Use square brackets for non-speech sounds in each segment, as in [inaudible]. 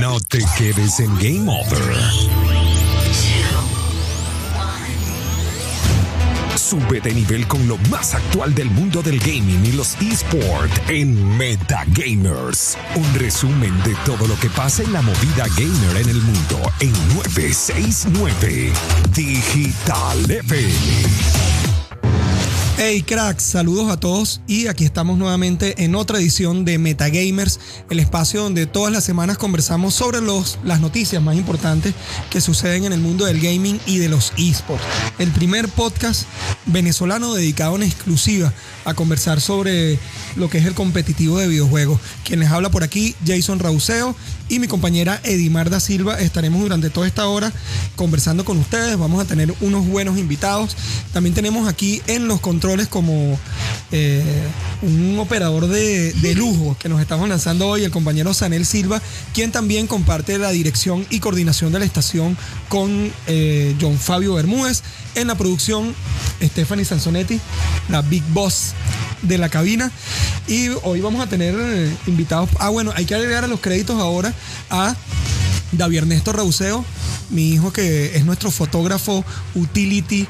No te quedes en Game Over. Sube de nivel con lo más actual del mundo del gaming y los esports en Metagamers. Un resumen de todo lo que pasa en la movida gamer en el mundo en 969 Digital FM. Hey cracks, saludos a todos y aquí estamos nuevamente en otra edición de Metagamers, el espacio donde todas las semanas conversamos sobre los, las noticias más importantes que suceden en el mundo del gaming y de los esports. El primer podcast venezolano dedicado en exclusiva a conversar sobre lo que es el competitivo de videojuegos. Quien les habla por aquí, Jason Rauseo y mi compañera Edimar da Silva. Estaremos durante toda esta hora conversando con ustedes. Vamos a tener unos buenos invitados. También tenemos aquí en los controles como eh, un operador de, lujo que nos estamos lanzando hoy, el compañero Sanel Silva, quien también comparte la dirección y coordinación de la estación con eh, John Fabio Bermúdez. En la producción, Stephanie Sansonetti, la Big Boss de la cabina. Y hoy vamos a tener eh, invitados. Ah, bueno, hay que agregar a los créditos ahora a David Ernesto Rauseo, mi hijo que es nuestro fotógrafo utility,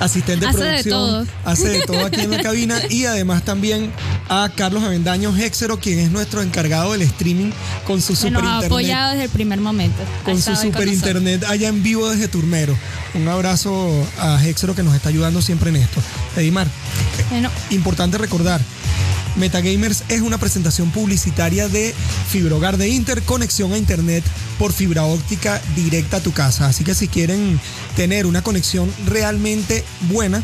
asistente de producción, hace de todo aquí en la cabina y además también a Carlos Avendaño Hexero, quien es nuestro encargado del streaming con su super internet. apoyado desde el primer momento. Con su super internet allá en vivo desde Turmero. Un abrazo a Hexero que nos está ayudando siempre en esto. Edimar, importante recordar, Metagamers es una presentación publicitaria de Fibrogar de Inter, conexión a Internet por fibra óptica directa a tu casa. Así que si quieren tener una conexión realmente buena,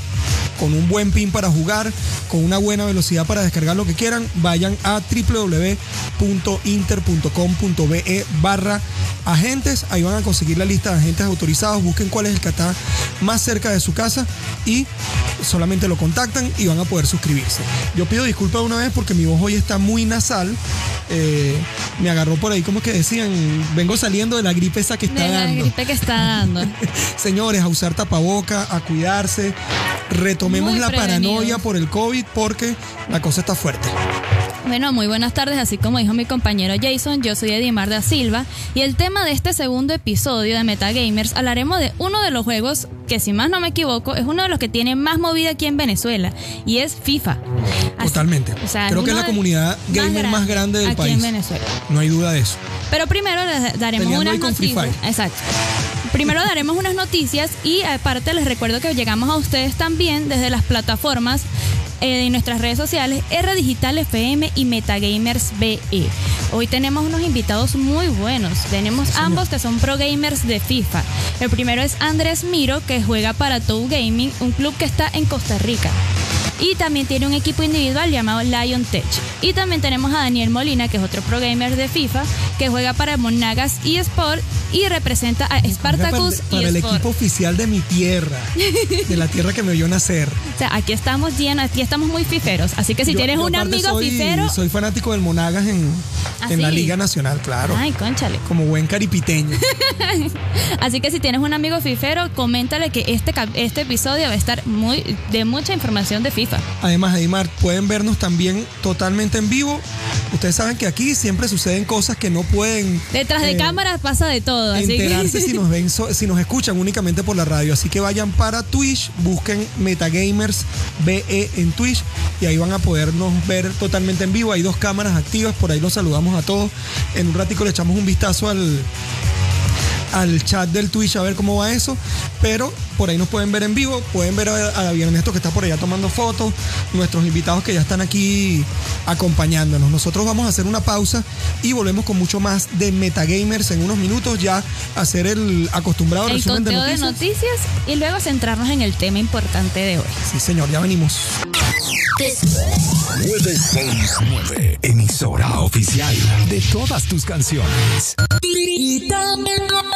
con un buen pin para jugar, con una buena velocidad para descargar lo que quieran, vayan a www.inter.com.be barra agentes. Ahí van a conseguir la lista de agentes autorizados. Busquen cuál es el que está más cerca de su casa y solamente lo contactan y van a poder suscribirse. Yo pido disculpas una vez porque mi voz hoy está muy nasal. Eh, me agarró por ahí como que decían, vengo saliendo de la gripe esa que está de dando. La gripe que está dando. [laughs] Señores, a usar tapaboca, a cuidarse. Retomemos la paranoia por el COVID porque la cosa está fuerte. Bueno, muy buenas tardes, así como dijo mi compañero Jason, yo soy Edimar da Silva y el tema de este segundo episodio de Metagamers hablaremos de uno de los juegos que si más no me equivoco es uno de los que tiene más movida aquí en Venezuela y es FIFA. Totalmente. Creo que es la comunidad gamer más grande, del país. en Venezuela. No hay duda de eso. Pero primero les daremos unas noticias. Exacto. Primero daremos unas noticias y aparte les recuerdo que llegamos a ustedes también desde las plataformas eh, en nuestras redes sociales, R Digital FM y Metagamers BE. Hoy tenemos unos invitados muy buenos. Tenemos ambos que son pro gamers de FIFA. El primero es Andrés Miro, que juega para Tou Gaming, un club que está en Costa Rica. Y también tiene un equipo individual llamado Lion Tech. Y también tenemos a Daniel Molina, que es otro pro gamer de FIFA, que juega para Monagas eSport y representa a Spartacus para, para el equipo oficial de mi tierra, de la tierra que me vio nacer. [laughs] O sea, aquí estamos llenos, aquí estamos muy fiferos. Así que si tienes un amigo soy, fifero. Soy fanático del Monagas en, ¿Ah, en la Liga Nacional, claro. Ay, conchale. Como buen caripiteño. [laughs] Así que si tienes un amigo fifero, coméntale que este, este episodio va a estar muy de mucha información de FIFA. Además, Edimar, pueden vernos también totalmente en vivo. Ustedes saben que aquí siempre suceden cosas que no pueden. Detrás de eh, cámaras pasa de todo. Enterarse si nos ven, si nos escuchan únicamente por la radio. Así que vayan para Twitch, busquen Metagamers BE en Twitch y ahí van a podernos ver totalmente en vivo. Hay dos cámaras activas, por ahí los saludamos a todos. En un ratico le echamos un vistazo al al chat del Twitch a ver cómo va eso. Pero por ahí nos pueden ver en vivo, pueden ver a, David Ernesto que está por allá tomando fotos, nuestros invitados que ya están aquí acompañándonos. Nosotros vamos a hacer una pausa y volvemos con mucho más de Metagamers en unos minutos ya hacer el acostumbrado el resumen de noticias. de noticias y luego centrarnos en el tema importante de hoy. Sí, señor, ya venimos. 969, emisora oficial de todas tus canciones.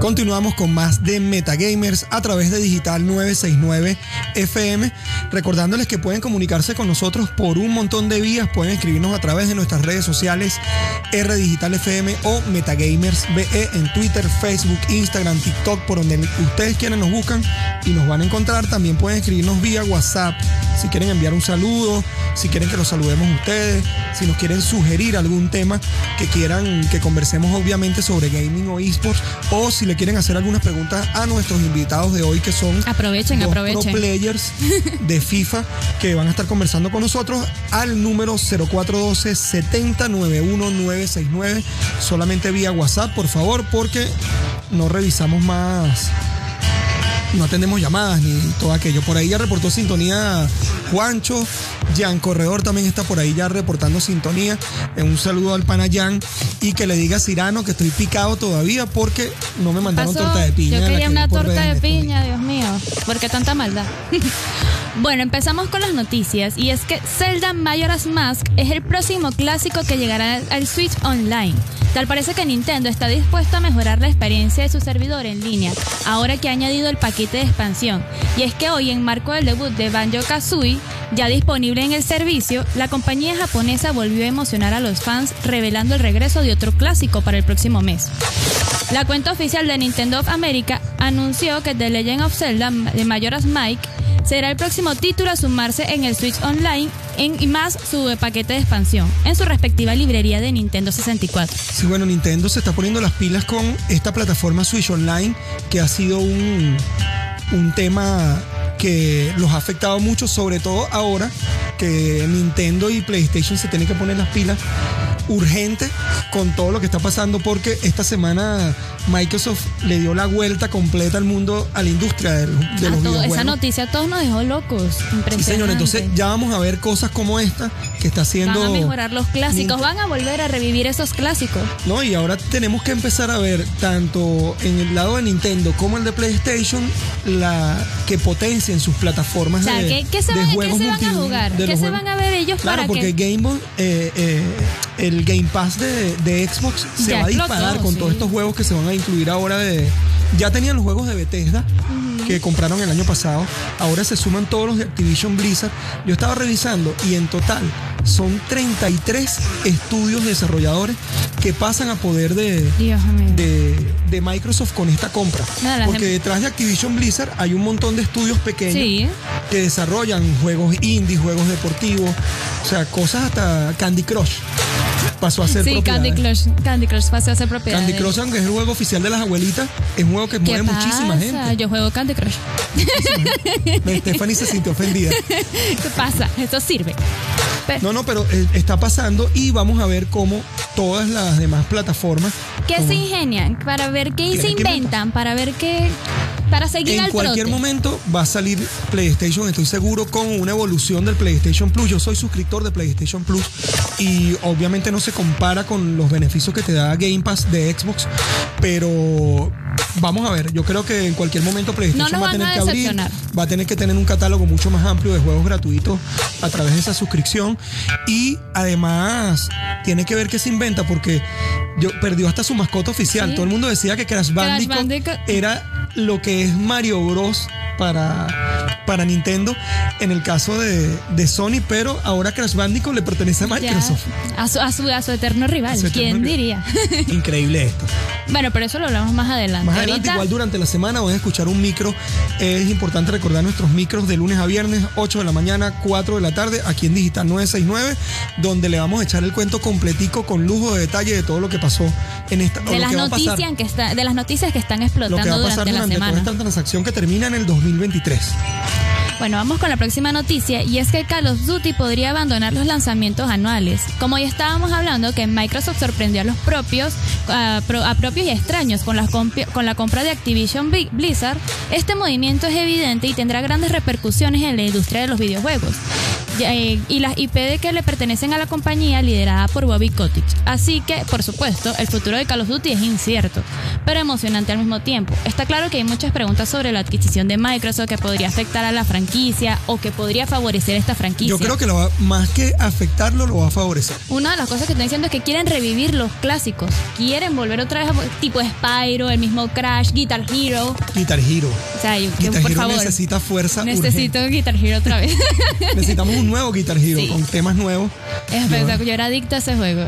Continuamos con más de Metagamers a través de Digital 969 FM. Recordándoles que pueden comunicarse con nosotros por un montón de vías. Pueden escribirnos a través de nuestras redes sociales R Digital FM o Metagamers BE en Twitter, Facebook, Instagram, TikTok, por donde ustedes quieran nos buscan y nos van a encontrar. También pueden escribirnos vía WhatsApp si quieren enviar un saludo, si quieren que los saludemos ustedes, si nos quieren sugerir algún tema que quieran que conversemos obviamente sobre gaming o esports o si le quieren hacer algunas preguntas a nuestros invitados de hoy que son aprovechen, aprovechen. pro players de FIFA que van a estar conversando con nosotros al número 0412 7091969 solamente vía WhatsApp, por favor, porque no revisamos más no atendemos llamadas ni todo aquello. Por ahí ya reportó sintonía Juancho, Jan Corredor también está por ahí ya reportando sintonía. Un saludo al pana Jan y que le diga a Cirano que estoy picado todavía porque no me mandaron torta de piña. Yo quería una torta de piña, Dios mío. ¿Por qué tanta maldad? [laughs] Bueno, empezamos con las noticias y es que Zelda Majora's Mask es el próximo clásico que llegará al Switch Online. Tal parece que Nintendo está dispuesto a mejorar la experiencia de su servidor en línea, ahora que ha añadido el paquete de expansión. Y es que hoy, en marco del debut de Banjo Kazooie, ya disponible en el servicio, la compañía japonesa volvió a emocionar a los fans revelando el regreso de otro clásico para el próximo mes. La cuenta oficial de Nintendo of America anunció que The Legend of Zelda de Majora's Mike será el próximo título a sumarse en el Switch Online en, y más su paquete de expansión en su respectiva librería de Nintendo 64. Sí, bueno, Nintendo se está poniendo las pilas con esta plataforma Switch Online que ha sido un, un tema que los ha afectado mucho, sobre todo ahora que Nintendo y PlayStation se tienen que poner las pilas urgente con todo lo que está pasando porque esta semana Microsoft le dio la vuelta completa al mundo, a la industria de, los videojuegos. Esa noticia a todos nos dejó locos. Sí, señor. Entonces ya vamos a ver cosas como esta que está haciendo. Van a mejorar los clásicos, van a volver a revivir esos clásicos. No, y ahora tenemos que empezar a ver tanto en el lado de Nintendo como el de PlayStation la que potencien sus plataformas de, ¿qué, qué se, van, juegos ¿qué se van a jugar? ¿Qué se van a ver ellos claro, para porque Game Boy, eh, eh, el Game Pass de, Xbox se va a disparar con todos estos juegos que se van a incluir ahora de. Ya tenían los juegos de Bethesda que compraron el año pasado. Ahora se suman todos los de Activision Blizzard. Yo estaba revisando y en total son 33 estudios desarrolladores que pasan a poder de, de, Microsoft con esta compra. Porque detrás de Activision Blizzard hay un montón de estudios pequeños que desarrollan juegos indie, juegos deportivos, o sea, cosas hasta Candy Crush pasó a ser sí, Candy Crush, Candy Crush pasó a ser propiedad. Candy Crush, aunque es el juego oficial de las abuelitas, es un juego que mueve muchísima gente. Yo juego Candy Crush. Stephanie se sintió ofendida. [laughs] ¿Qué pasa? Esto sirve. no, no, pero eh, está pasando y vamos a ver cómo todas las demás plataformas. ¿Qué se ingenian? Para ver qué, se inventan, para ver qué para seguir en cualquier momento va a salir PlayStation, estoy seguro, con una evolución del PlayStation Plus. Yo soy suscriptor de PlayStation Plus y obviamente no se compara con los beneficios que te da Game Pass de Xbox, pero vamos a ver, yo creo que en cualquier momento PlayStation va a tener que abrir, va a tener que tener un catálogo mucho más amplio de juegos gratuitos a través de esa suscripción. Y además tiene que ver qué se inventa porque yo perdió hasta su mascota oficial. Todo el mundo decía que Crash Bandicoot. era lo que es Mario Bros. para, para Nintendo en el caso de, Sony, pero ahora Crash Bandicoot le pertenece a Microsoft. A su, a, su, eterno rival, ¿quién diría? [laughs] Increíble esto. Bueno, pero eso lo hablamos más adelante. Más adelante, igual durante la semana van a escuchar un micro. Es importante recordar nuestros micros de lunes a viernes, 8 de la mañana, 4 de la tarde, aquí en Digital 969, donde le vamos a echar el cuento completico con lujo de detalle de todo lo que pasó en esta de las noticias que está, de las noticias que están explotando durante, la semana. esta transacción que termina en el 2023. Bueno, vamos con la próxima noticia y es que Call of Duty podría abandonar los lanzamientos anuales. Como ya estábamos hablando que Microsoft sorprendió a los propios, a, propios y extraños con con la compra de Activision Blizzard, este movimiento es evidente y tendrá grandes repercusiones en la industria de los videojuegos eh, y las IP de que le pertenecen a la compañía liderada por Bobby Kotick. Así que, por supuesto, el futuro de Call of Duty es incierto, pero emocionante al mismo tiempo. Está claro que hay muchas preguntas sobre la adquisición de Microsoft que podría afectar a la franquicia o que podría favorecer esta franquicia. Yo creo que lo va, más que afectarlo, lo va a favorecer. Una de las cosas que están diciendo es que quieren revivir los clásicos. Quieren volver otra vez a tipo Spyro, el mismo Crash, Guitar Hero. Guitar Hero. O sea, yo, Guitar por Hero favor. necesita fuerza. Necesito urgente. Guitar Hero otra vez. [laughs] Necesitamos un nuevo Guitar Hero Sí. con temas nuevos. Es verdad, yo era adicta a ese juego.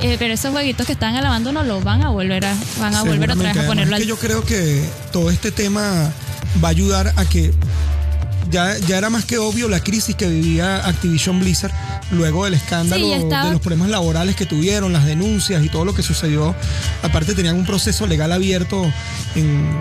Eh, pero esos jueguitos que están alabando no los van a volver a, van a volver otra vez a ponerlo al yo creo que todo este tema va a ayudar a que ya, ya era más que obvio la crisis que vivía Activision Blizzard luego del escándalo Sí, de los problemas laborales que tuvieron, las denuncias y todo lo que sucedió. Aparte tenían un proceso legal abierto en,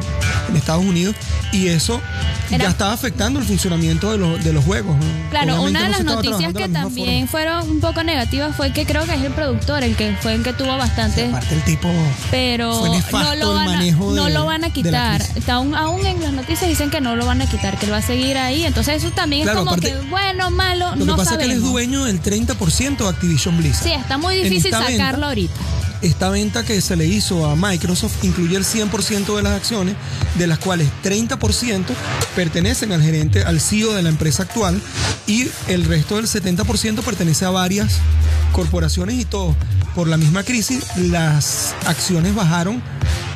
en Estados Unidos y eso Era- ya estaba afectando el funcionamiento de, los- de los juegos. Claro, Obviamente una de no las noticias que la también fueron un poco negativas fue que creo que es el productor el que fue el que tuvo bastante Aparte el tipo pero Fue no lo el van a, no de- lo van a quitar. aún, aún en las noticias dicen que no lo van a quitar, que él va a seguir ahí. Entonces eso también Claro, es como aparte, que bueno, malo, Lo no que pasa es que él es dueño del 30% de Activision Blizzard. Sí, está muy difícil venta- sacarlo ahorita. Esta venta que se le hizo a Microsoft incluye el 100% de las acciones, de las cuales 30% pertenecen al gerente, al CEO de la empresa actual, y el resto del 70% pertenece a varias corporaciones y todo. Por la misma crisis, las acciones bajaron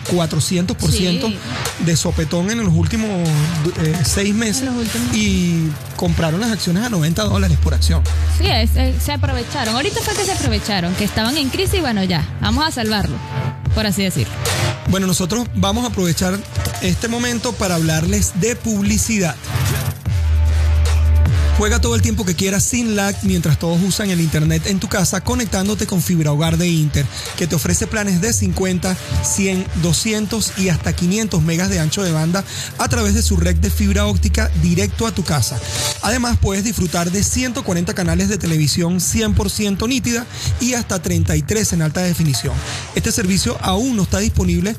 400% Sí. de sopetón en los últimos eh, seis meses últimos. y compraron las acciones a 90 dólares por acción. Sí, es- se aprovecharon. Ahorita fue que se aprovecharon, que estaban en crisis y bueno, ya, vamos a salvarlo, por así decir. Bueno, nosotros vamos a aprovechar este momento para hablarles de publicidad. Juega todo el tiempo que quieras sin lag mientras todos usan el internet en tu casa conectándote con fibra hogar de Inter, que te ofrece planes de 50, 100, 200 y hasta 500 megas de ancho de banda a través de su red de fibra óptica directo a tu casa. Además, puedes disfrutar de 140 canales de televisión 100% nítida y hasta 33 en alta definición. Este servicio aún no está disponible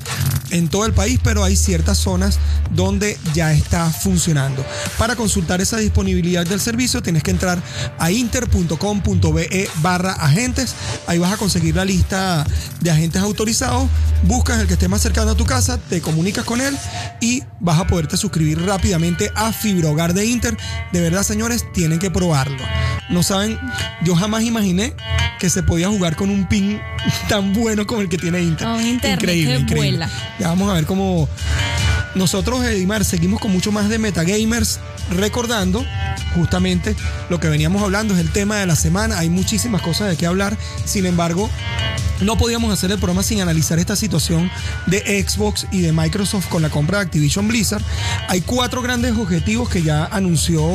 en todo el país, pero hay ciertas zonas donde ya está funcionando. Para consultar esa disponibilidad del servicio, tienes que entrar a inter.com.be barra agentes. Ahí vas a conseguir la lista de agentes autorizados. Buscas el que esté más cercano a tu casa, te comunicas con él y vas a poderte suscribir rápidamente a Fibra Hogar de Inter. De verdad, señores, tienen que probarlo. No saben, yo jamás imaginé que se podía jugar con un pin [laughs] tan bueno como el que tiene Inter. Increíble, que increíble. vuela. Ya vamos a ver cómo nosotros, Edimar, seguimos con mucho más de Metagamers, recordando justamente lo que veníamos hablando, es el tema de la semana, hay muchísimas cosas de qué hablar, sin embargo, no podíamos hacer el programa sin analizar esta situación de Xbox y de Microsoft con la compra de Activision Blizzard. Hay cuatro grandes objetivos que ya anunció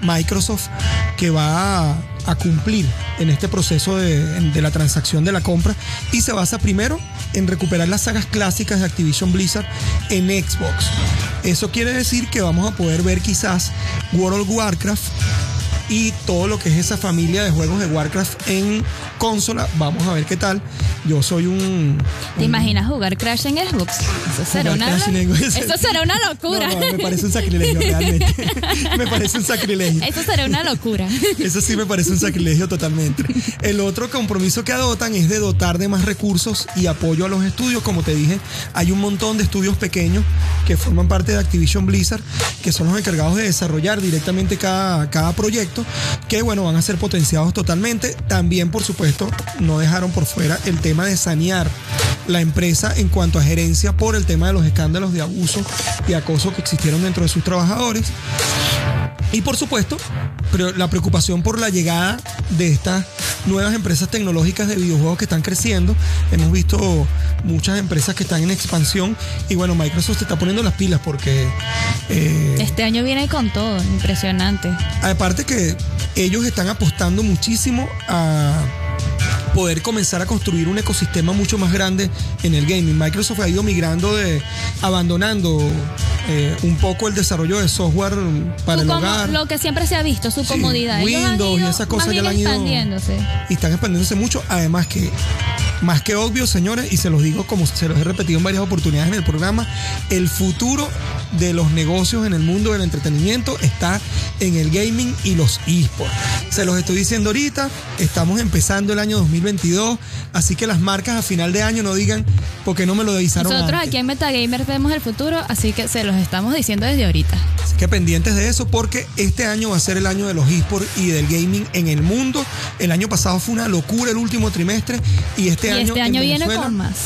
Microsoft que va a, cumplir en este proceso de, de la transacción de la compra y se basa primero en recuperar las sagas clásicas de Activision Blizzard en Xbox. Eso quiere decir que vamos a poder ver quizás World of Warcraft y todo lo que es esa familia de juegos de Warcraft en consola. Vamos a ver qué tal. Yo soy un. ¿Te imaginas jugar Crash en Xbox? Eso será, una, eso será una locura. No, no, me parece un sacrilegio realmente. [laughs] me parece un sacrilegio. Eso será una locura. Eso sí me parece un sacrilegio totalmente. El otro compromiso que adoptan es de dotar de más recursos y apoyo a los estudios. Como te dije, hay un montón de estudios pequeños que forman parte de Activision Blizzard, que son los encargados de desarrollar directamente cada, cada proyecto, que bueno, van a ser potenciados totalmente. También, por supuesto, no dejaron por fuera el tema de sanear la empresa en cuanto a gerencia por el tema de los escándalos de abuso y acoso que existieron dentro de sus trabajadores. Y por supuesto, pero la preocupación por la llegada de estas nuevas empresas tecnológicas de videojuegos que están creciendo. Hemos visto muchas empresas que están en expansión y bueno, Microsoft se está poniendo las pilas porque eh, Este año viene con todo, impresionante. aparte que ellos están apostando muchísimo a poder comenzar a construir un ecosistema mucho más grande en el gaming. Microsoft ha ido migrando de abandonando eh, un poco el desarrollo de software para Su el hogar. lo que siempre se ha visto, su Sí, comodidad. Windows y esas cosas ya la han ido- expandiéndose. y están expandiéndose mucho. Además que, más que obvio, señores, y se los digo como se los he repetido en varias oportunidades en el programa, el futuro de los negocios en el mundo del entretenimiento está en el gaming y los esports. Se los estoy diciendo ahorita, estamos empezando el año 2022, así que las marcas a final de año no digan porque no me lo avisaron. Nosotros aquí en Metagamers vemos el futuro, así que se los estamos diciendo desde ahorita. Así que pendientes de eso porque este año va a ser el año de los esports y del gaming en el mundo. El año pasado fue una locura el último trimestre y este año... Este año viene con más.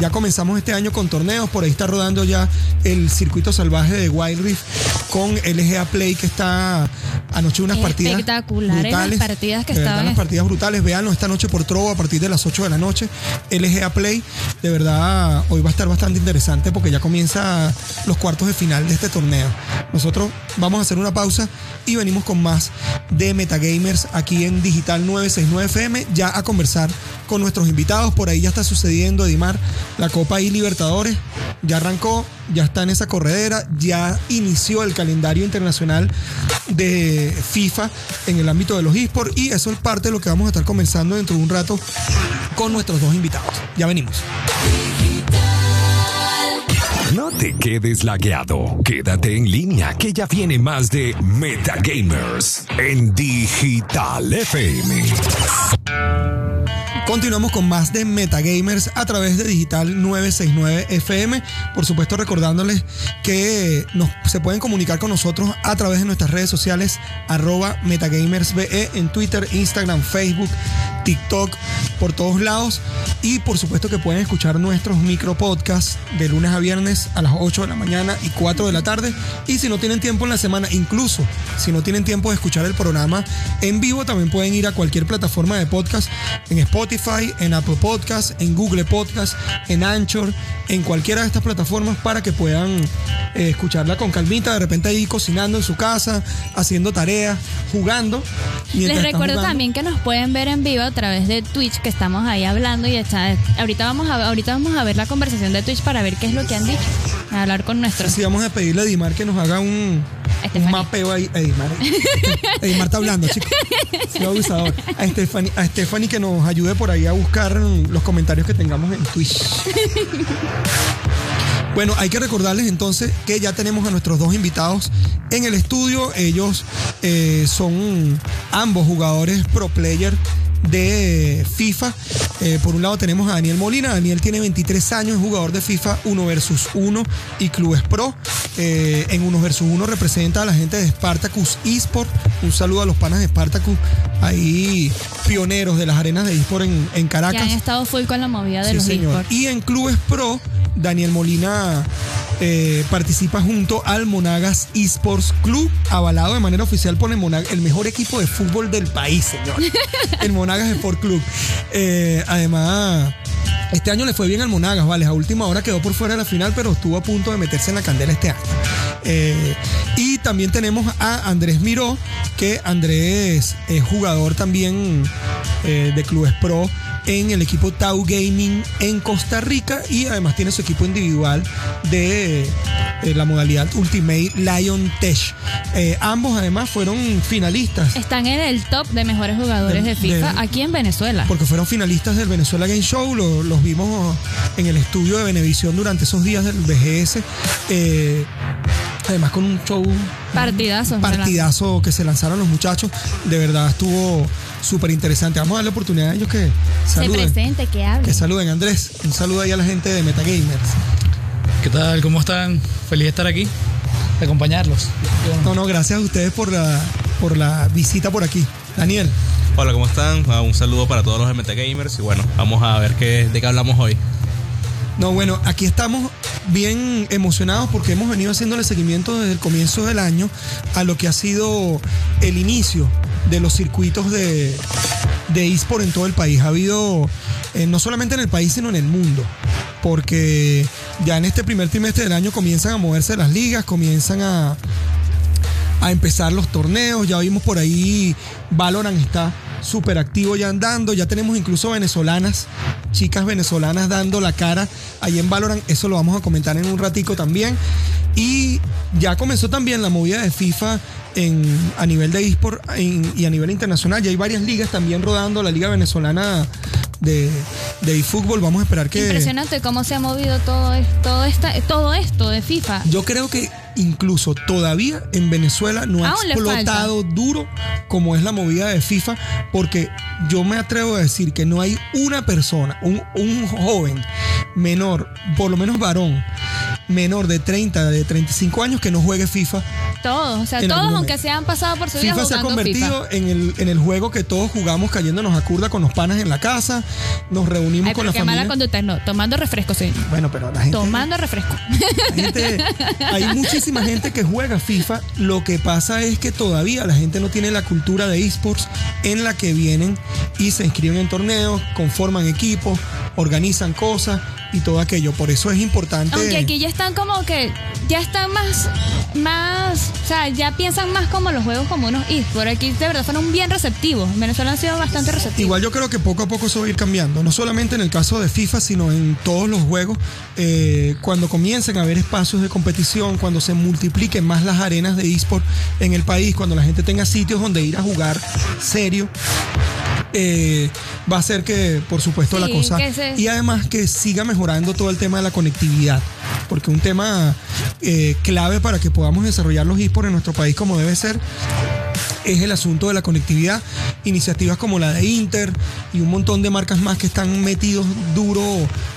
Ya comenzamos este año con torneos, por ahí está rodando ya el circuito salvaje de Wild Rift con LGA Play que está anoche unas partidas espectaculares brutales, las partidas que estaban las partidas brutales. Veanlo esta noche por Trovo a partir de las 8 de la noche. LGA Play de verdad hoy va a estar bastante interesante porque ya comienza los cuartos de final de este torneo. Nosotros vamos a hacer una pausa y venimos con más de Metagamers aquí en Digital 969 FM ya a conversar con nuestros invitados por ahí ya está sucediendo Edimar la Copa I Libertadores ya arrancó ya está en esa corredera, ya inició el calendario internacional de FIFA en el ámbito de los esports y eso es parte de lo que vamos a estar comenzando dentro de un rato con nuestros dos invitados. Ya venimos. No te quedes lagueado. Quédate en línea que ya viene más de Metagamers en Digital FM. Continuamos con más de Metagamers a través de Digital 969 FM. Por supuesto, recordándoles que se pueden comunicar con nosotros a través de nuestras redes sociales, arroba MetaGamersBE en Twitter, Instagram, Facebook, TikTok, por todos lados. Y por supuesto que pueden escuchar nuestros micro podcasts de lunes a viernes a las 8 de la mañana y 4 de la tarde. Y si no tienen tiempo en la semana, incluso si no tienen tiempo de escuchar el programa en vivo, también pueden ir a cualquier plataforma de podcast en Spotify en Apple Podcast, en Google Podcast, en Anchor, en cualquiera de estas plataformas para que puedan eh, escucharla con calmita, de repente ahí cocinando en su casa, haciendo tareas, jugando. Les recuerdo también que nos pueden ver en vivo a través de Twitch, que estamos ahí hablando y está, ahorita vamos a ahorita vamos a ver la conversación de Twitch para ver qué es lo que han dicho, a hablar con nuestros. Sí, vamos a pedirle a Dimar que nos haga un, un mapeo ahí. Edimar, [laughs] Edimar está hablando, chicos. abusador. A Stephanie, a Stephanie que nos ayude por ahí a buscar los comentarios que tengamos en Twitch. [laughs] Bueno, hay que recordarles entonces que ya tenemos a nuestros dos invitados en el estudio. Ellos eh, son ambos jugadores pro player de FIFA. Eh, por un lado tenemos a Daniel Molina. Daniel tiene 23 años, es jugador de FIFA 1 versus 1 y Clubes Pro. Eh, en 1 versus 1 representa a la gente de Spartacus eSport. Un saludo a los panas de Spartacus, ahí pioneros de las arenas de eSport en, Caracas. Que han estado full con la movida de los eSport. Y en Clubes Pro, Daniel Molina eh, participa junto al Monagas Esports Club, avalado de manera oficial por el Monagas, el mejor equipo de fútbol del país, señor. [laughs] el Monagas Sport Club. Eh, además. Este año le fue bien al Monagas, ¿vale? A última hora quedó por fuera de la final, pero estuvo a punto de meterse en la candela este año. Eh, y también tenemos a Andrés Miró, que Andrés es jugador también de clubes pro en el equipo Tau Gaming en Costa Rica y además tiene su equipo individual de eh, la modalidad Ultimate Lion Tech. Eh, ambos además fueron finalistas. Están en el top de mejores jugadores de, FIFA aquí en Venezuela. Porque fueron finalistas del Venezuela Game Show, los vimos en el estudio de Venevisión durante esos días del BGS. Eh, además con un show partidazo partidazo que se lanzaron los muchachos de verdad estuvo súper interesante. Vamos a darle oportunidad a ellos que saluden. Se presente, que hablen. Que saluden, Andrés. Un saludo ahí a la gente de Metagamers. ¿Qué tal? ¿Cómo están? Feliz de estar aquí, de acompañarlos. No, no, gracias a ustedes por la, por la visita por aquí. Daniel. Hola, ¿cómo están? Ah, un saludo para todos los de Metagamers y bueno, vamos a ver qué, de qué hablamos hoy. No, bueno, aquí estamos bien emocionados porque hemos venido haciéndole seguimiento desde el comienzo del año a lo que ha sido el inicio de los circuitos de, de eSport en todo el país. Ha habido, eh, no solamente en el país, sino en el mundo. Porque ya en este primer trimestre del año comienzan a moverse las ligas, comienzan a, a empezar los torneos. Ya vimos por ahí, Valorant está súper activo ya andando. Ya tenemos incluso venezolanas, chicas venezolanas dando la cara ahí en Valorant. Eso lo vamos a comentar en un ratico también. Y ya comenzó también la movida de FIFA en, a nivel de eSport y a nivel internacional. Ya hay varias ligas también rodando. La Liga Venezolana de, de eFootball. Vamos a esperar que. Impresionante cómo se ha movido todo, todo, esta, todo esto de FIFA. Yo creo que incluso todavía en Venezuela no ha explotado duro como es la movida de FIFA, porque yo me atrevo a decir que no hay una persona, un, un joven menor, por lo menos varón, menor de 30, de 35 años que no juegue FIFA. Todos, o sea, todos aunque se han pasado por su vida FIFA se ha convertido En, el, en el juego que todos jugamos cayéndonos a curda con los panas en la casa, nos reunimos con la familia. mala conducta, no, tomando refresco, sí. Bueno, pero la gente... Tomando refresco. [laughs] hay muchísima gente que juega FIFA, lo que pasa es que todavía la gente no tiene la cultura de esports en la que vienen y se inscriben en torneos, conforman equipos, organizan cosas y todo aquello. Por eso es importante. Aunque aquí ya están como que, ya están más, más, o sea, ya piensan más como los juegos como unos Por Aquí de verdad fueron bien receptivos. En Venezuela han sido bastante receptivos. Igual yo creo que poco a poco eso va a ir cambiando. No solamente en el caso de FIFA, sino en todos los juegos. Eh, cuando comiencen a haber espacios de competición, cuando se multipliquen más las arenas de eSport en el país, cuando la gente tenga sitios donde ir a jugar serio eh, va a hacer que, por supuesto, la cosa. Y además que siga mejorando todo el tema de la conectividad. Porque un tema eh, clave para que podamos desarrollar los esports en nuestro país como debe ser es el asunto de la conectividad. Iniciativas como la de Inter y un montón de marcas más que están metidos duro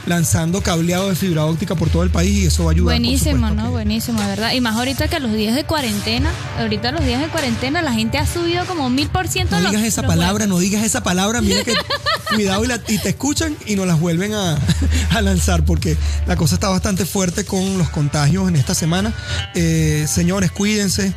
lanzando cableado de fibra óptica por todo el país y eso va a ayudar. Buenísimo, ¿no? Buenísimo, de verdad. Y más ahorita que los días de cuarentena, ahorita los días de cuarentena la gente ha subido como mil por ciento. No digas esa palabra, no digas esa palabra, mira que [laughs] cuidado y, te escuchan y nos las vuelven a, lanzar porque la cosa está bastante fuerte con los contagios en esta semana. Eh, señores, cuídense,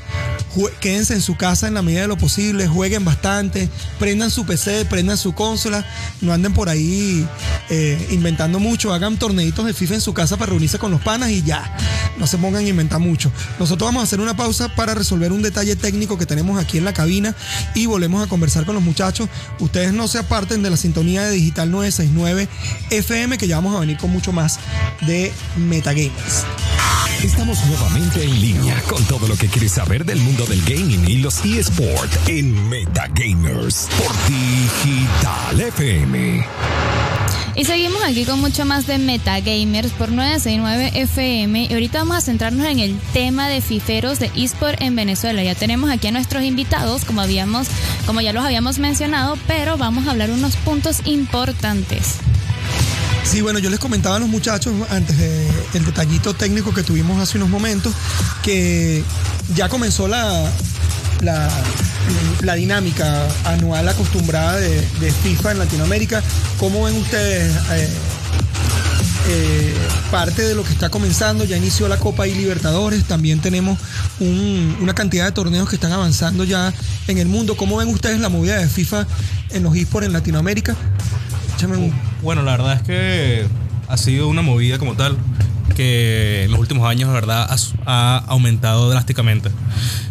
quédense en su casa en la medida de lo posible, jueguen bastante, prendan su PC, prendan su consola, no anden por ahí eh, inventando mucho, hagan torneitos de FIFA en su casa para reunirse con los panas y ya, no se pongan a inventar mucho. Nosotros vamos a hacer una pausa para resolver un detalle técnico que tenemos aquí en la cabina y volvemos a conversar con los muchachos. Ustedes no se aparten de la sintonía de Digital 969 FM que ya vamos a venir con mucho más de Metagamers. Estamos nuevamente en línea con todo lo que quieres saber del mundo del gaming y los eSports en Metagamers por Digital FM. Y seguimos aquí con mucho más de Metagamers por 969 FM. Y ahorita vamos a centrarnos en el tema de fiferos de eSport en Venezuela. Ya tenemos aquí a nuestros invitados, como habíamos, como ya los habíamos mencionado, pero vamos a hablar unos puntos importantes. Sí, bueno, yo les comentaba a los muchachos antes del detallito técnico que tuvimos hace unos momentos que ya comenzó la, la, dinámica anual acostumbrada de, FIFA en Latinoamérica. ¿Cómo ven ustedes eh, eh, parte de lo que está comenzando? Ya inició la Copa y Libertadores, también tenemos una cantidad de torneos que están avanzando ya en el mundo. ¿Cómo ven ustedes la movida de FIFA en los esports en Latinoamérica? Bueno, la verdad es que ha sido una movida como tal que en los últimos años, la verdad, ha, aumentado drásticamente.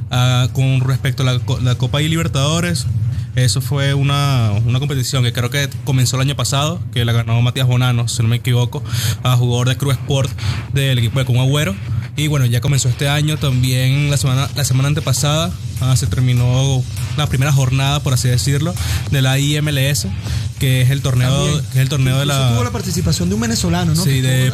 Ah, con respecto a la, Copa y Libertadores, eso fue una, competición que creo que comenzó el año pasado, que la ganó Matías Bonano, si no me equivoco, a jugador de Cruz Sport del equipo de Agüero. Y bueno, ya comenzó este año también, la semana, la semana antepasada, ah, se terminó la primera jornada, por así decirlo, de la IMLS, que es el torneo, que es el torneo de la. tuvo la participación de un venezolano, ¿no? Sí, de,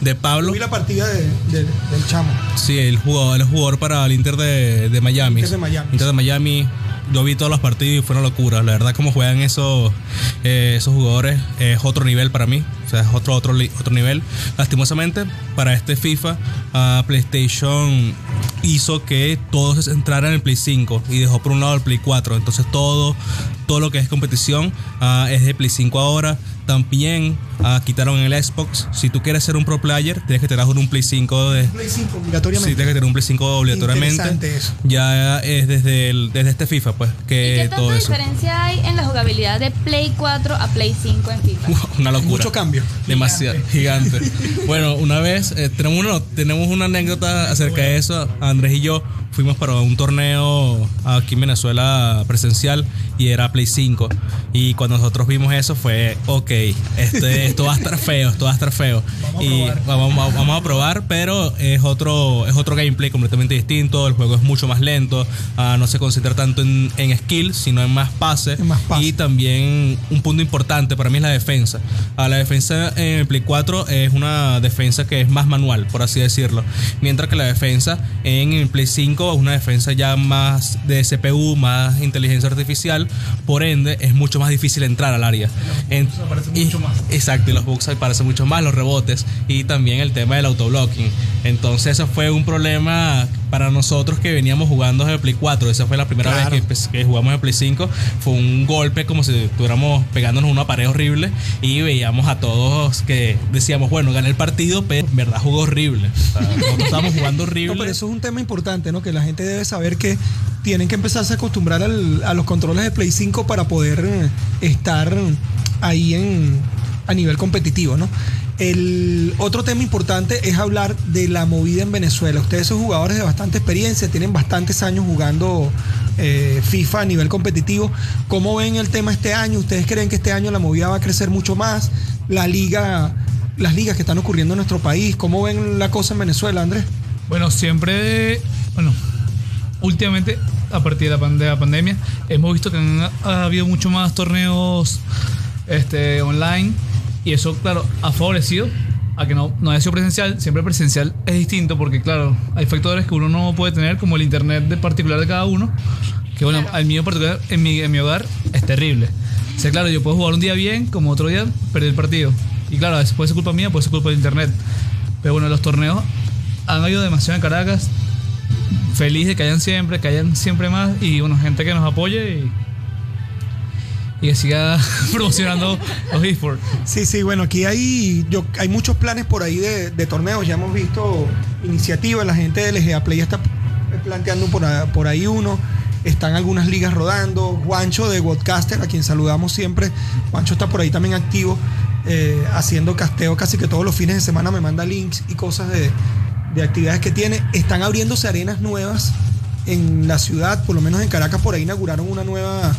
de Pablo. vi la partida del chamo. Sí, el jugador, el jugador para el Inter de, Miami. Inter de Miami. Inter de Miami yo vi todos los partidos y fue una locura. La verdad, como juegan esos, eh, esos jugadores es otro nivel para mí. O sea, es otro, otro, otro nivel. Lastimosamente, para este FIFA, uh, PlayStation hizo que todos entraran en el Play 5 y dejó por un lado el Play 4. Entonces, todo, todo lo que es competición uh, es de Play 5 ahora. También uh, quitaron el Xbox. Si tú quieres ser un pro player, tienes que tener un Play 5 de. Play 5 obligatoriamente. Sí, tienes que tener un Play 5 obligatoriamente. Eso. Ya es desde, el, desde este FIFA, pues. Que ¿Y qué tanta diferencia hay en la jugabilidad de Play 4 a Play 5 en FIFA? [laughs] Una locura. Mucho cambio. Demasiado. Gigante. bueno, una vez eh, tenemos, una, tenemos una anécdota acerca de eso. Andrés y yo fuimos para un torneo aquí en Venezuela presencial y era Play 5. Y cuando nosotros vimos eso fue, ok, este, esto va a estar feo, esto va a estar feo. y vamos, vamos, a probar, pero es otro, es otro gameplay completamente distinto. El juego es mucho más lento, uh, no se concentra tanto en, en skill, sino en más pase. Y también un punto importante para mí es la defensa. Uh, la defensa en el Play 4 es una defensa que es más manual, por así decirlo. Mientras que la defensa en el Play 5 es una defensa ya más de CPU, más inteligencia artificial. Por ende, es mucho más difícil entrar al área. En, mucho más. Exacto, y los bugs aparecen mucho más, los rebotes y también el tema del autoblocking. Entonces eso fue un problema para nosotros que veníamos jugando de Play 4. Esa fue la primera vez pues, que, jugamos en Play 5. Fue un golpe como si estuviéramos pegándonos una pared horrible y veíamos a todos que decíamos, bueno, gané el partido, pero en verdad jugó horrible. O [laughs] estábamos jugando horrible. pero eso es un tema importante, ¿no? Que la gente debe saber que tienen que empezarse a acostumbrar a los controles de Play 5 para poder eh, estar ahí en, a nivel competitivo, ¿no? El otro tema importante es hablar de la movida en Venezuela. Ustedes son jugadores de bastante experiencia, tienen bastantes años jugando eh, FIFA a nivel competitivo. ¿Cómo ven el tema este año? ¿Ustedes creen que este año la movida va a crecer mucho más? La liga, las ligas que están ocurriendo en nuestro país, ¿cómo ven la cosa en Venezuela, Andrés? Bueno, siempre, bueno, últimamente, a partir de la, pandemia, hemos visto que han, ha habido mucho más torneos este, online y eso, claro, ha favorecido a que no, no haya sido presencial. Siempre presencial es distinto porque, claro, hay factores que uno no puede tener, como el internet de particular de cada uno. Que, bueno, al mío particular, en mi, en mi hogar, es terrible. O sea, claro, yo puedo jugar un día bien, como otro día, perder el partido. Y claro, a veces puede ser culpa mía, puede ser culpa del internet. Pero bueno, los torneos han habido demasiado en Caracas. Feliz de que hayan siempre, que hayan siempre más. Y bueno, gente que nos apoye y y que siga [laughs] promocionando los esports. Sí, sí, bueno, aquí hay, yo, hay muchos planes por ahí de, torneos, ya hemos visto iniciativas, la gente de LGA Play está planteando por, por ahí uno, están algunas ligas rodando, Juancho de Wadcaster, a quien saludamos siempre, Juancho está por ahí también activo, eh, haciendo casteo casi que todos los fines de semana, me manda links y cosas de, actividades que tiene, están abriéndose arenas nuevas en la ciudad, por lo menos en Caracas, por ahí inauguraron una nueva.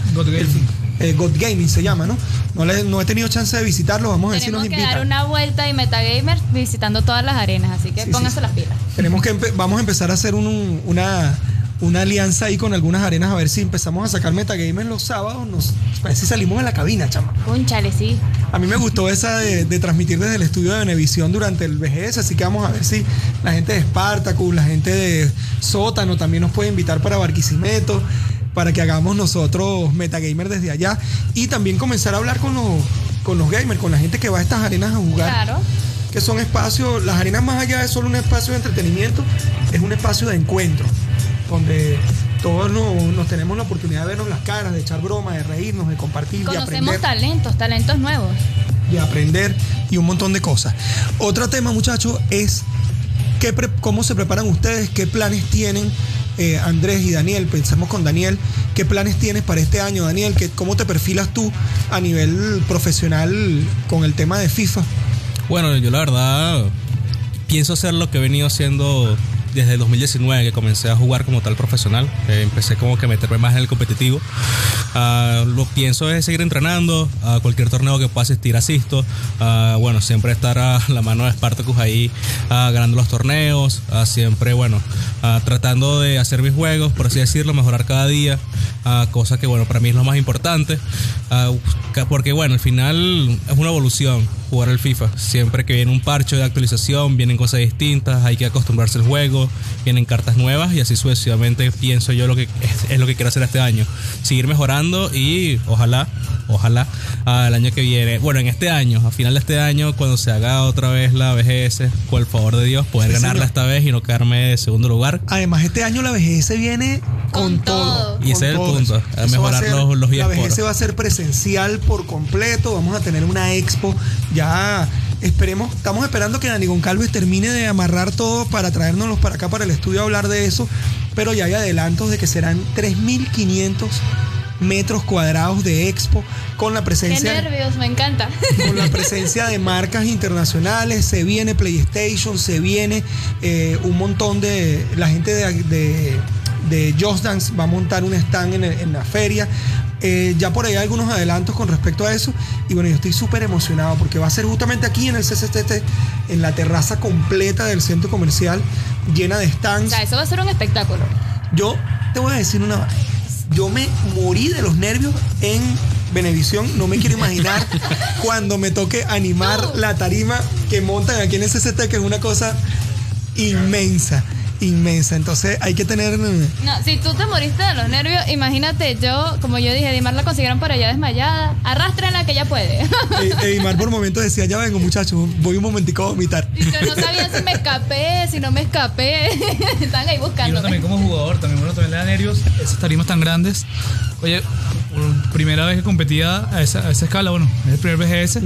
Eh, God Gaming se llama, ¿no? No, no he tenido chance de visitarlo, vamos a ver si nos invitan. Tenemos que dar una vuelta y Metagamers visitando todas las arenas, así que pónganse las pilas. Tenemos que vamos a empezar a hacer una una alianza ahí con algunas arenas a ver si empezamos a sacar metagamers los sábados, nos, a ver si salimos en la cabina, chama. Cónchale, sí. A mí me gustó esa de, transmitir desde el estudio de Venevisión durante el VGS, así que vamos a ver si la gente de Spartacus, la gente de Sótano también nos puede invitar para Barquisimeto para que hagamos nosotros metagamers desde allá y también comenzar a hablar con los, con los gamers, con la gente que va a estas arenas a jugar. Claro. Que son espacios, las arenas más allá de solo un espacio de entretenimiento, es un espacio de encuentro, donde todos nos, tenemos la oportunidad de vernos las caras, de echar bromas, de reírnos, de compartir, de aprender. talentos, talentos nuevos. De aprender y un montón de cosas. Otro tema, muchachos, es qué cómo se preparan ustedes, qué planes tienen eh, Andrés y Daniel, pensamos con Daniel, ¿qué planes tienes para este año, Daniel? ¿Qué, ¿Cómo te perfilas tú a nivel profesional con el tema de FIFA? Bueno, yo la verdad pienso hacer lo que he venido haciendo desde el 2019 que comencé a jugar como tal profesional, empecé como que a meterme más en el competitivo. Uh, lo pienso es seguir entrenando, a cualquier torneo que pueda asistir asisto. Uh, bueno, siempre estar a [laughs] la mano de Spartacus ahí uh, ganando los torneos, siempre, bueno, tratando de hacer mis juegos, por así decirlo, mejorar cada día, cosa que, bueno, para mí es lo más importante, porque, bueno, al final es una evolución jugar el FIFA. Siempre que viene un parche de actualización, vienen cosas distintas, hay que acostumbrarse al juego, vienen cartas nuevas y así sucesivamente pienso yo lo que es, lo que quiero hacer este año. Seguir mejorando y ojalá, ojalá al año que viene, bueno, en este año, a final de este año, cuando se haga otra vez la VGS, con el favor de Dios, poder ganarla esta vez y no quedarme de segundo lugar. Además, este año la VGS viene con, todo. Y ese es el punto, mejorar los, los La VGS va a ser presencial por completo, vamos a tener una expo ya ya esperemos, estamos esperando que Dani Goncalves termine de amarrar todo para traérnoslos para acá, para el estudio a hablar de eso, pero ya hay adelantos de que serán 3.500 metros cuadrados de expo con la presencia. Qué nervios, me encanta. [laughs] Con la presencia de marcas internacionales, se viene PlayStation, se viene eh, un montón de. La gente de, de, Just Dance va a montar un stand en, en la feria Eh, ya por ahí hay algunos adelantos con respecto a eso. Y bueno, yo estoy súper emocionado porque va a ser justamente aquí en el CCTT, en la terraza completa del centro comercial, llena de stands. O sea, eso va a ser un espectáculo. Yo te voy a decir una yo me morí de los nervios en Benevisión. No me quiero imaginar [laughs] cuando me toque animar la tarima que montan aquí en SCT, que es una cosa inmensa inmensa. Entonces hay que tener. No, si tú te moriste de los nervios, imagínate yo, como yo dije, Dimar la consiguieron para allá desmayada. Arrastrenla que ella puede. Edimar por momentos decía, ya vengo, muchachos, voy un momentico a vomitar. Y yo no sabía si me escapé, si no me escapé. [laughs] Están ahí buscando. Yo también como jugador, también uno también le da nervios. Esas tarimas tan grandes. Oye, primera vez que competía a esa, escala, bueno, es el primer BGS.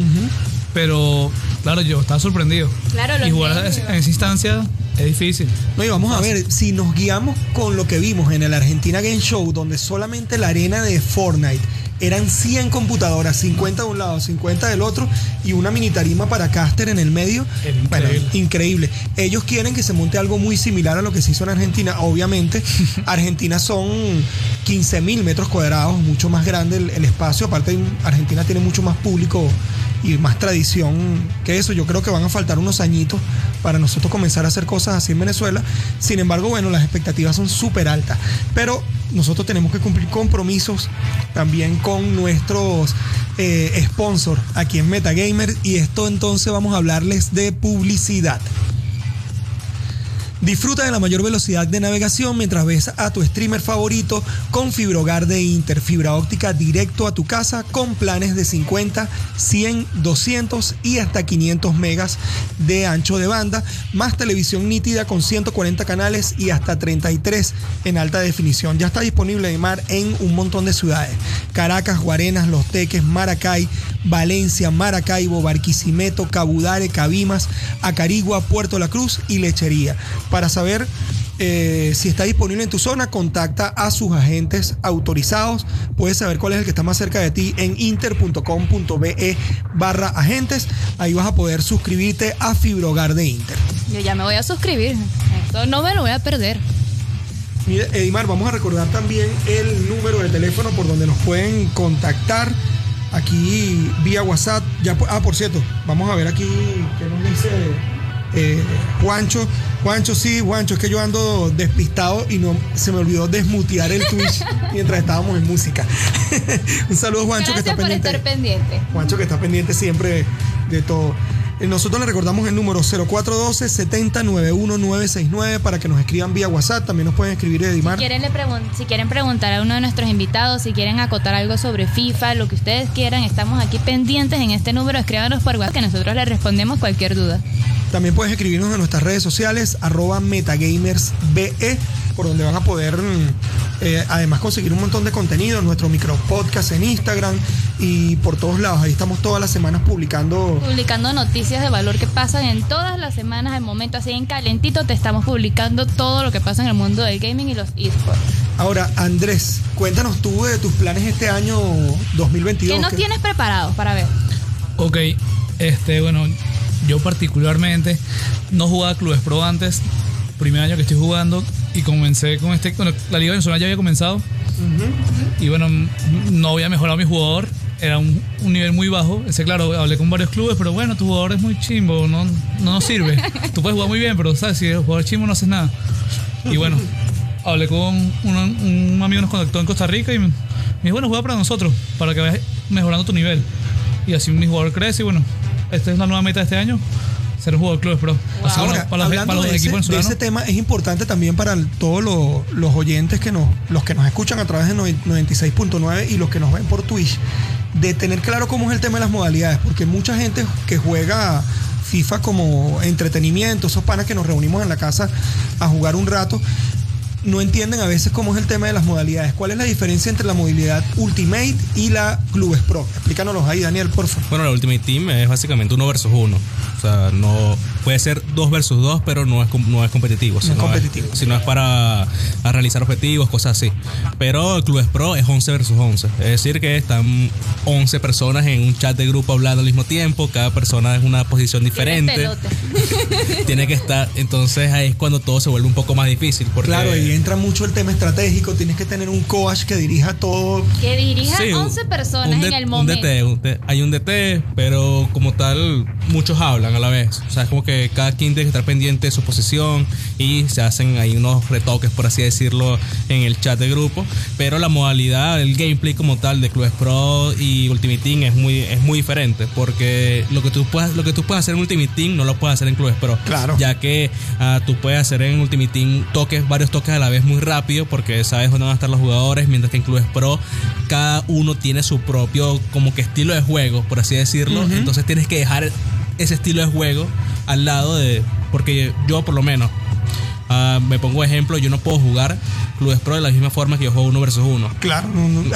Pero, claro, yo estaba sorprendido. Claro, Y jugar en esa instancia es difícil. No, y vamos a ver, si nos guiamos con lo que vimos en el Argentina Game Show, donde solamente la arena de Fortnite eran 100 computadoras, 50 de un lado, 50 del otro, y una mini tarima para caster en el medio. Increíble. increíble. Ellos quieren que se monte algo muy similar a lo que se hizo en Argentina. Obviamente, [laughs] Argentina son 15 mil metros cuadrados, mucho más grande el, el espacio. Aparte, Argentina tiene mucho más público y más tradición que eso. Yo creo que van a faltar unos añitos para nosotros comenzar a hacer cosas así en Venezuela. Sin embargo, bueno, las expectativas son súper altas. Pero nosotros tenemos que cumplir compromisos también con nuestros eh, sponsors aquí en Metagamer. Y esto entonces vamos a hablarles de publicidad. Disfruta de la mayor velocidad de navegación mientras ves a tu streamer favorito con FibroGar de Inter, fibra óptica directo a tu casa con planes de 50, 100, 200 y hasta 500 megas de ancho de banda, más televisión nítida con 140 canales y hasta 33 en alta definición. Ya está disponible de mar en un montón de ciudades. Caracas, Guarenas, Los Teques, Maracay, Valencia, Maracaibo, Barquisimeto, Cabudare, Cabimas, Acarigua, Puerto La Cruz y Lechería. Para saber eh, si está disponible en tu zona, contacta a sus agentes autorizados. Puedes saber cuál es el que está más cerca de ti en inter.com.be barra agentes. Ahí vas a poder suscribirte a Fibrogar de Inter. Yo ya me voy a suscribir. Esto no me lo voy a perder. Mire, Edimar, vamos a recordar también el número de teléfono por donde nos pueden contactar aquí vía WhatsApp. Ya, ah, por cierto, vamos a ver aquí qué nos dice eh, Juancho. Juancho, sí, Juancho, es que yo ando despistado y no se me olvidó desmutear el Twitch [laughs] mientras estábamos en música. [laughs] Un saludo, Juancho, que está por pendiente. Estar pendiente. Juancho, que está pendiente siempre de todo. Eh, nosotros le recordamos el número 0412-7091-969 para que nos escriban vía WhatsApp. También nos pueden escribir Edimar. Si quieren, le si quieren preguntar a uno de nuestros invitados, si quieren acotar algo sobre FIFA, lo que ustedes quieran, estamos aquí pendientes en este número. Escríbanos por WhatsApp que nosotros les respondemos cualquier duda. También puedes escribirnos en nuestras redes sociales, arroba metagamersbe, por donde van a poder eh, además conseguir un montón de contenido, nuestro micro podcast en Instagram y por todos lados. Ahí estamos todas las semanas publicando. Publicando noticias de valor que pasan en todas las semanas, al momento así en calentito, te estamos publicando todo lo que pasa en el mundo del gaming y los esports. Ahora, Andrés, cuéntanos tú de tus planes este año 2022. ¿Qué nos tienes preparados para ver? Ok, este, bueno, yo particularmente no jugaba clubes pro antes, primer año que estoy jugando y comencé con este, bueno, la Liga Venezolana ya había comenzado. Y bueno, no había mejorado mi jugador, era un, nivel muy bajo, ese claro, hablé con varios clubes, pero bueno, tu jugador es muy chimbo, no, no nos sirve, tú puedes jugar muy bien, pero sabes, si eres jugador chimbo no haces nada. Y bueno, hablé con un, un amigo nos contactó en Costa Rica y me, dijo, bueno, juega para nosotros, para que vayas mejorando tu nivel. Y así mi jugador crece y bueno, esta es la nueva meta de este año ser un jugador de clubes pro. Así Ahora, para los, para los de, ese, de ese tema es importante también para todos los, los, oyentes que nos, los que nos escuchan a través de 96.9 y los que nos ven por Twitch, de tener claro cómo es el tema de las modalidades, porque mucha gente que juega FIFA como entretenimiento, esos panas que nos reunimos en la casa a jugar un rato, no entienden a veces cómo es el tema de las modalidades. ¿Cuál es la diferencia entre la modalidad Ultimate y la Clubes Pro? Explícanos ahí, Daniel, por favor. Bueno, la Ultimate Team es básicamente uno versus uno. O sea, no, puede ser dos versus dos, pero no es, no es competitivo. No es competitivo. Es, sino es para realizar objetivos, cosas así. Pero el Clubes Pro es 11 versus 11. Es decir, que están 11 personas en un chat de grupo hablando al mismo tiempo. Cada persona es una posición diferente. [laughs] Tiene que estar. Entonces ahí es cuando todo se vuelve un poco más difícil. Porque, claro, y entra mucho el tema estratégico. Tienes que tener un coach que dirija todo. Que dirija 11 personas en el momento. Un DT, hay un DT, pero como tal, muchos hablan a la vez. O sea, es como que cada quien tiene que estar pendiente de su posición y se hacen ahí unos retoques, por así decirlo, en el chat de grupo. Pero la modalidad, el gameplay como tal de Clubes Pro y Ultimate Team es muy, es muy diferente. Porque lo que tú puedes, lo que tú puedes hacer en Ultimate Team no lo puedes hacer en Clubes Pro. Claro. Ya que uh, tú puedes hacer en Ultimate Team toques, varios toques a la vez muy rápido, porque sabes dónde van a estar los jugadores, mientras que en Clubes Pro cada uno tiene su propio como que estilo de juego, por así decirlo. Entonces tienes que dejar ese estilo de juego al lado de. Porque yo, por lo menos, uh, me pongo ejemplo, yo no puedo jugar Clubes Pro de la misma forma que yo juego uno versus uno. Claro,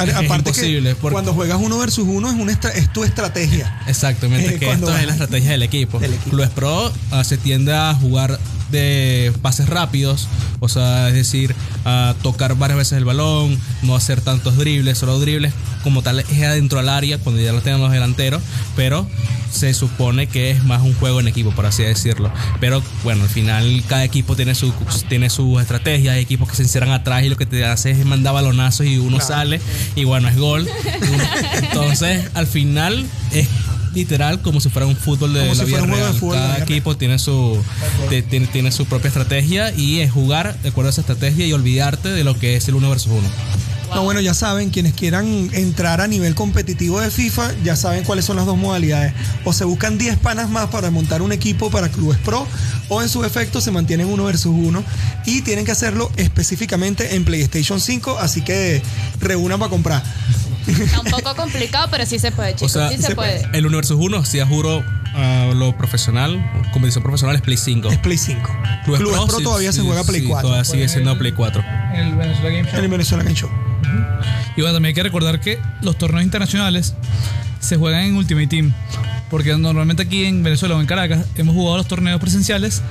es, aparte que cuando juegas uno versus uno es, una es tu estrategia. Exactamente, eh, que esto es la estrategia del equipo. del equipo. Clubes Pro uh, se tiende a jugar de pases rápidos, o sea, es decir, a tocar varias veces el balón, no hacer tantos dribles, solo dribles como tal es adentro al área cuando ya lo tengan los delanteros, pero se supone que es más un juego en equipo, por así decirlo. Pero bueno, al final cada equipo tiene su tiene sus estrategias, hay equipos que se encierran atrás y lo que te hace es mandar balonazos y uno sale y bueno, es gol. [laughs] Entonces, al final es literal como si fuera un fútbol de la vida real. Cada equipo tiene su tiene, tiene, su propia estrategia y es jugar de acuerdo a esa estrategia y olvidarte de lo que es el uno versus uno. No, bueno, ya saben, quienes quieran entrar a nivel competitivo de FIFA, ya saben cuáles son las dos modalidades. O se buscan 10 panas más para montar un equipo para clubes pro, o en su efecto se mantienen uno versus uno. Y tienen que hacerlo específicamente en PlayStation 5, así que reúnan para comprar. Está un poco complicado, pero sí se puede, chicos. sí se, puede. El universo 1, si juro a lo profesional, competición profesional es Play 5. Es Play 5. Clubes, Pro, todavía se juega Play 4. Todavía sigue siendo Play 4. El Venezuela Game Show. El Venezuela Game Show. Y bueno, también hay que recordar que los torneos internacionales se juegan en Ultimate Team. Porque normalmente aquí en Venezuela o en Caracas hemos jugado los torneos presenciales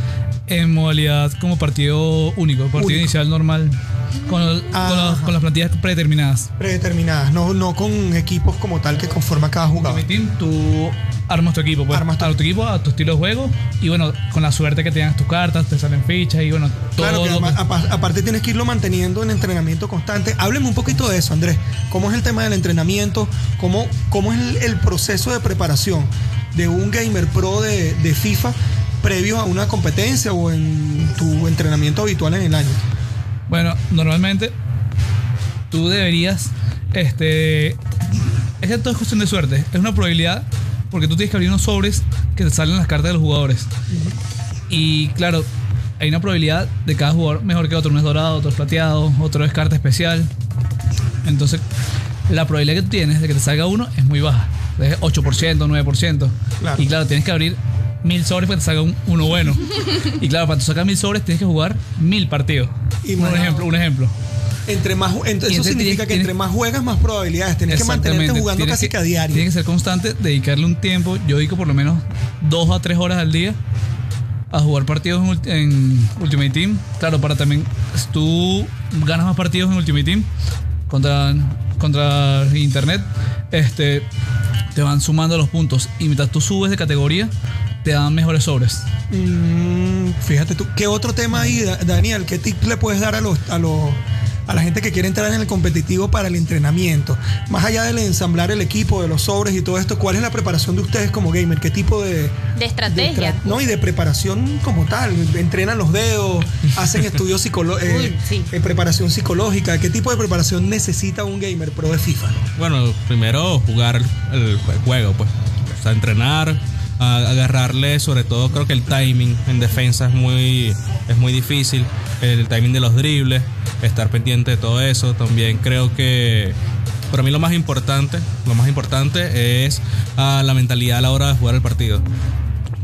en modalidad como partido único, partido inicial normal. Con, con, las plantillas predeterminadas. Predeterminadas, no, no con equipos como tal que conforma cada jugador. Tú armas tu equipo, pues, armas tu, a tu equipo, a tu estilo de juego y bueno, con la suerte que tengas tus cartas, te salen fichas y bueno, todo. Claro, que aparte tienes que irlo manteniendo en entrenamiento constante. Hábleme un poquito de eso, Andrés. ¿Cómo es el tema del entrenamiento? ¿Cómo, cómo es el, proceso de preparación de un gamer pro de, de FIFA previo a una competencia o en tu entrenamiento habitual en el año? Bueno, normalmente tú deberías, este, es que todo es cuestión de suerte, es una probabilidad porque tú tienes que abrir unos sobres que te salen las cartas de los jugadores. Y claro, hay una probabilidad de cada jugador mejor que otro, uno es dorado, otro es plateado, otro es carta especial. Entonces, la probabilidad que tú tienes de que te salga uno es muy baja, es 8%, 9%. Y claro, tienes que abrir mil sobres para que te salga uno bueno. [laughs] y claro, para sacar mil sobres tienes que jugar mil partidos. un ejemplo, un ejemplo. Entre más, eso significa que entre más juegas, más probabilidades. Tienes que mantenerte jugando casi que, a diario. Tienes que ser constante, dedicarle un tiempo. Yo dedico por lo menos dos a tres horas al día a jugar partidos en, Ultimate Team. Claro, para también, si tú ganas más partidos en Ultimate Team contra, contra Internet, este, te van sumando los puntos. Y mientras tú subes de categoría, te dan mejores sobres. Mm, fíjate tú, ¿qué otro tema ahí, Daniel? ¿Qué tip le puedes dar a los, a los, a la gente que quiere entrar en el competitivo para el entrenamiento? Más allá del ensamblar el equipo, de los sobres y todo esto, ¿cuál es la preparación de ustedes como gamer? ¿Qué tipo de... De estrategia. no, y de preparación como tal. ¿Entrenan los dedos? ¿Hacen [laughs] estudios psicológicos? Eh, eh, ¿Preparación psicológica? ¿Qué tipo de preparación necesita un gamer pro de FIFA? Bueno, primero jugar el, el juego, pues. O sea, entrenar agarrarle, sobre todo creo que el timing en defensa es muy, es muy difícil, el timing de los dribles, estar pendiente de todo eso, también creo que para mí lo más importante, lo más importante es ah, la mentalidad a la hora de jugar el partido,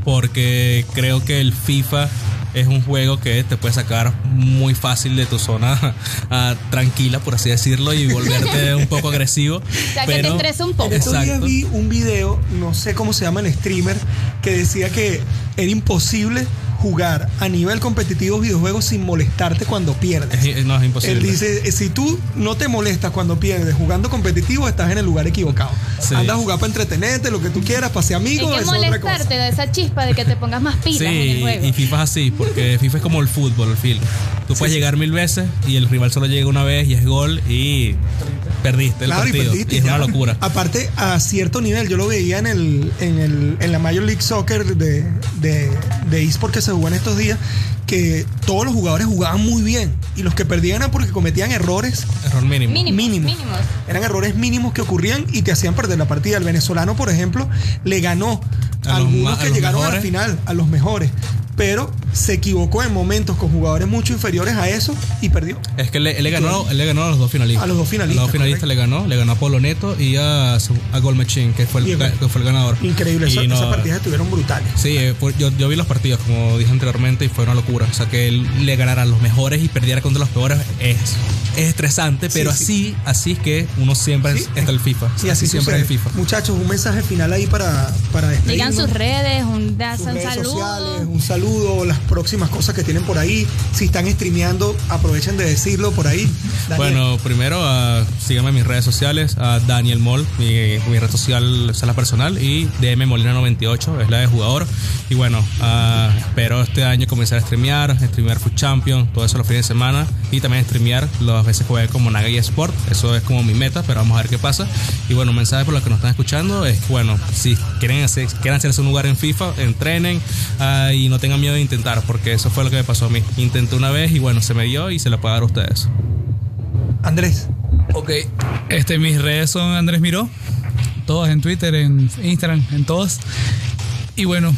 porque creo que el FIFA es un juego que te puede sacar muy fácil de tu zona [laughs] ah, tranquila, por así decirlo, y volverte [laughs] un poco agresivo. O sea, que te estresa un poco. Yo vi un video, no sé cómo se llama el streamer, que decía que era imposible jugar a nivel competitivo videojuegos sin molestarte cuando pierdes. no, es imposible. Él dice, si tú no te molestas cuando pierdes jugando competitivo, estás en el lugar equivocado. Anda a jugar para entretenerte, lo que tú quieras, pase amigos. Hay que molestarte de esa chispa de que te pongas más pilas en el juego. y FIFA es así, porque FIFA es como el fútbol, el film. Tú puedes llegar mil veces y el rival solo llega una vez y es gol y perdiste el partido. Y, es una locura. Aparte, a cierto nivel, yo lo veía en el, en, el, en la Major League Soccer de, de, de eSport que se jugó en estos días, que todos los jugadores jugaban muy bien y los que perdían eran porque cometían errores Error mínimo. mínimos, Eran errores mínimos que ocurrían y te hacían perder la partida. El venezolano, por ejemplo, le ganó a, algunos que llegaron al final, a los mejores pero se equivocó en momentos con jugadores mucho inferiores a eso y perdió. Es que él, le, ganó, le ganó a los dos finalistas. A los dos finalistas. A los dos finalistas le ganó, le ganó a Polo Neto y a, a Golmechin, que fue el, que fue el ganador. Increíble, esas, partidas estuvieron brutales. Sí, eh, yo, yo, vi los partidos, como dije anteriormente, y fue una locura. O sea, que él le ganara a los mejores y perdiera contra los peores es, es estresante, pero así, así es que uno siempre está el FIFA. Sí, así, siempre el FIFA. Muchachos, un mensaje final ahí para, para Digan sus redes, un, saludo. Sociales, un saludo, las próximas cosas que tienen por ahí. Si están streameando, aprovechen de decirlo por ahí. Bueno, primero uh, síganme en mis redes sociales, a Daniel Moll, mi, mi, red social es la personal, y DM Molina98, es la de jugador. Y bueno, uh, espero este año comenzar a streamear, streamear Food Champion, todo eso los fines de semana, y también streamear las veces que como Naga y Sport. Eso es como mi meta, pero vamos a ver qué pasa. Y bueno, mensaje por los que nos están escuchando es, bueno, si quieren, hacer, quieren hacerse un lugar en FIFA, entrenen uh, y no tengan miedo de intentar porque eso fue lo que me pasó a mí. Intenté una vez y bueno, se me dio y se lo puedo dar a ustedes. Andrés. Ok, este, mis redes son Andrés Miró, todas en Twitter, en Instagram, en todos. Y bueno,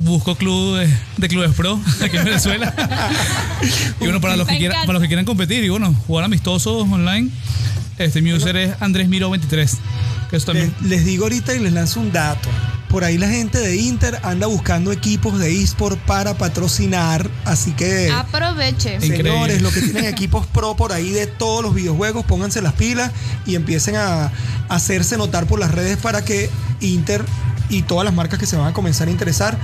busco clubes de clubes pro aquí en Venezuela. [laughs] y bueno, para los, que quieran, para los que quieran competir y bueno, jugar amistosos online, este mi user es Andrés Miro 23. Que también... les digo ahorita y les lanzo un dato por ahí la gente de Inter anda buscando equipos de eSport para patrocinar, así que aproveche. Señores, los que tienen equipos pro por ahí de todos los videojuegos, pónganse las pilas y empiecen a hacerse notar por las redes para que Inter y todas las marcas que se van a comenzar a interesar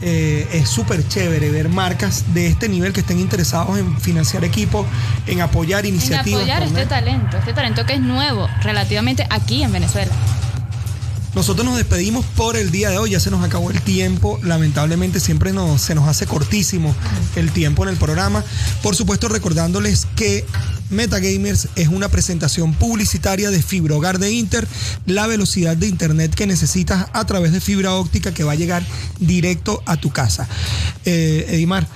eh, es súper chévere ver marcas de este nivel que estén interesados en financiar equipos, en apoyar iniciativas. En apoyar este talento, este talento que es nuevo relativamente aquí en Venezuela. Nosotros nos despedimos por el día de hoy, ya se nos acabó el tiempo, lamentablemente siempre nos, se nos hace cortísimo el tiempo en el programa. Por supuesto recordándoles que Metagamers es una presentación publicitaria de Fibra Hogar de Inter, la velocidad de internet que necesitas a través de fibra óptica que va a llegar directo a tu casa. Eh, Edimar,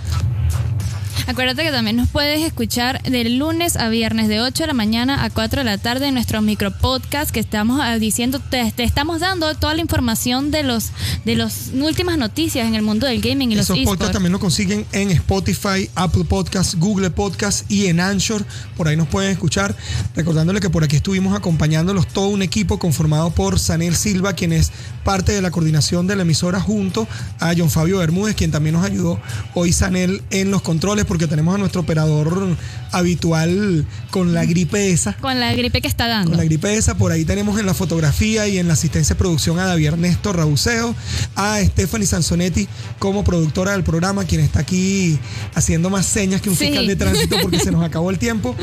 Acuérdate que también nos puedes escuchar de lunes a viernes de 8 de la mañana a 4 de la tarde en nuestro micro podcast que estamos ah, diciendo, te, estamos dando toda la información de los de las últimas noticias en el mundo del gaming y Esos los podcasts también lo consiguen en Spotify, Apple Podcasts, Google Podcasts y en Anchor. Por ahí nos pueden escuchar. Recordándole que por aquí estuvimos acompañándolos todo un equipo conformado por Sanel Silva, quien es parte de la coordinación de la emisora junto a John Fabio Bermúdez, quien también nos ayudó hoy Sanel en los controles porque tenemos a nuestro operador habitual con la gripe esa. Con la gripe que está dando. Con la gripe esa, por ahí tenemos en la fotografía y en la asistencia de producción a David Ernesto Rabuceo, a Stephanie Sansonetti como productora del programa, quien está aquí haciendo más señas que un fiscal de tránsito porque se nos acabó el tiempo.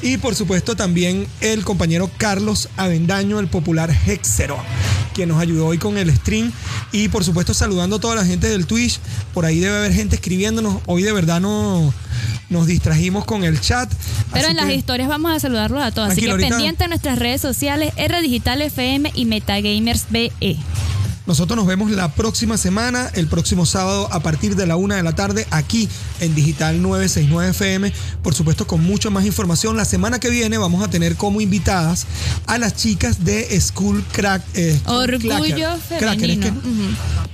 Y por supuesto también el compañero Carlos Avendaño, el popular Hexero, quien nos ayudó hoy con el stream. Y por supuesto saludando a toda la gente del Twitch. Por ahí debe haber gente escribiéndonos. Hoy de verdad no nos distrajimos con el chat. Pero en las historias vamos a saludarlos a todos. Así que pendiente de nuestras redes sociales, R Digital FM y Metagamers BE. Nosotros nos vemos la próxima semana, el próximo sábado a partir de la una de la tarde, aquí en Digital 969 FM. Por supuesto, con mucha más información. La semana que viene vamos a tener como invitadas a las chicas de School Crack. Eh, orgullo femenino.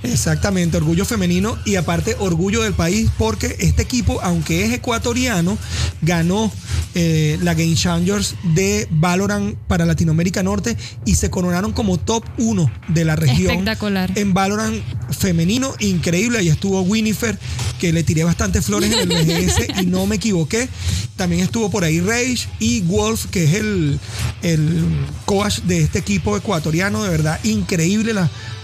Exactamente, orgullo femenino y aparte orgullo del país, porque este equipo, aunque es ecuatoriano, ganó eh, la Game Changers de Valorant para Latinoamérica Norte y se coronaron como top 1 de la región En Valorant femenino, increíble. Ahí estuvo Winifred, que le tiré bastante flores en el BGS y no me equivoqué. También estuvo por ahí Rage y Wolf, que es el, el coach de este equipo ecuatoriano. De verdad, increíble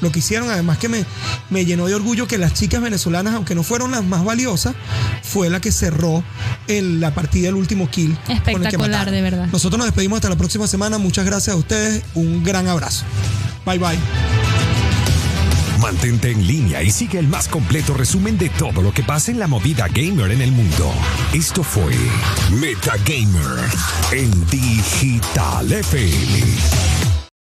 lo que hicieron. Además que me, me llenó de orgullo que las chicas venezolanas, aunque no fueron las más valiosas, fue la que cerró en la partida el último kill. Espectacular, de verdad. Nosotros nos despedimos hasta la próxima semana. Muchas gracias a ustedes. Un gran abrazo. Bye bye. Mantente en línea y sigue el más completo resumen de todo lo que pasa en la movida gamer en el mundo. Esto fue Metagamer en Digital FM.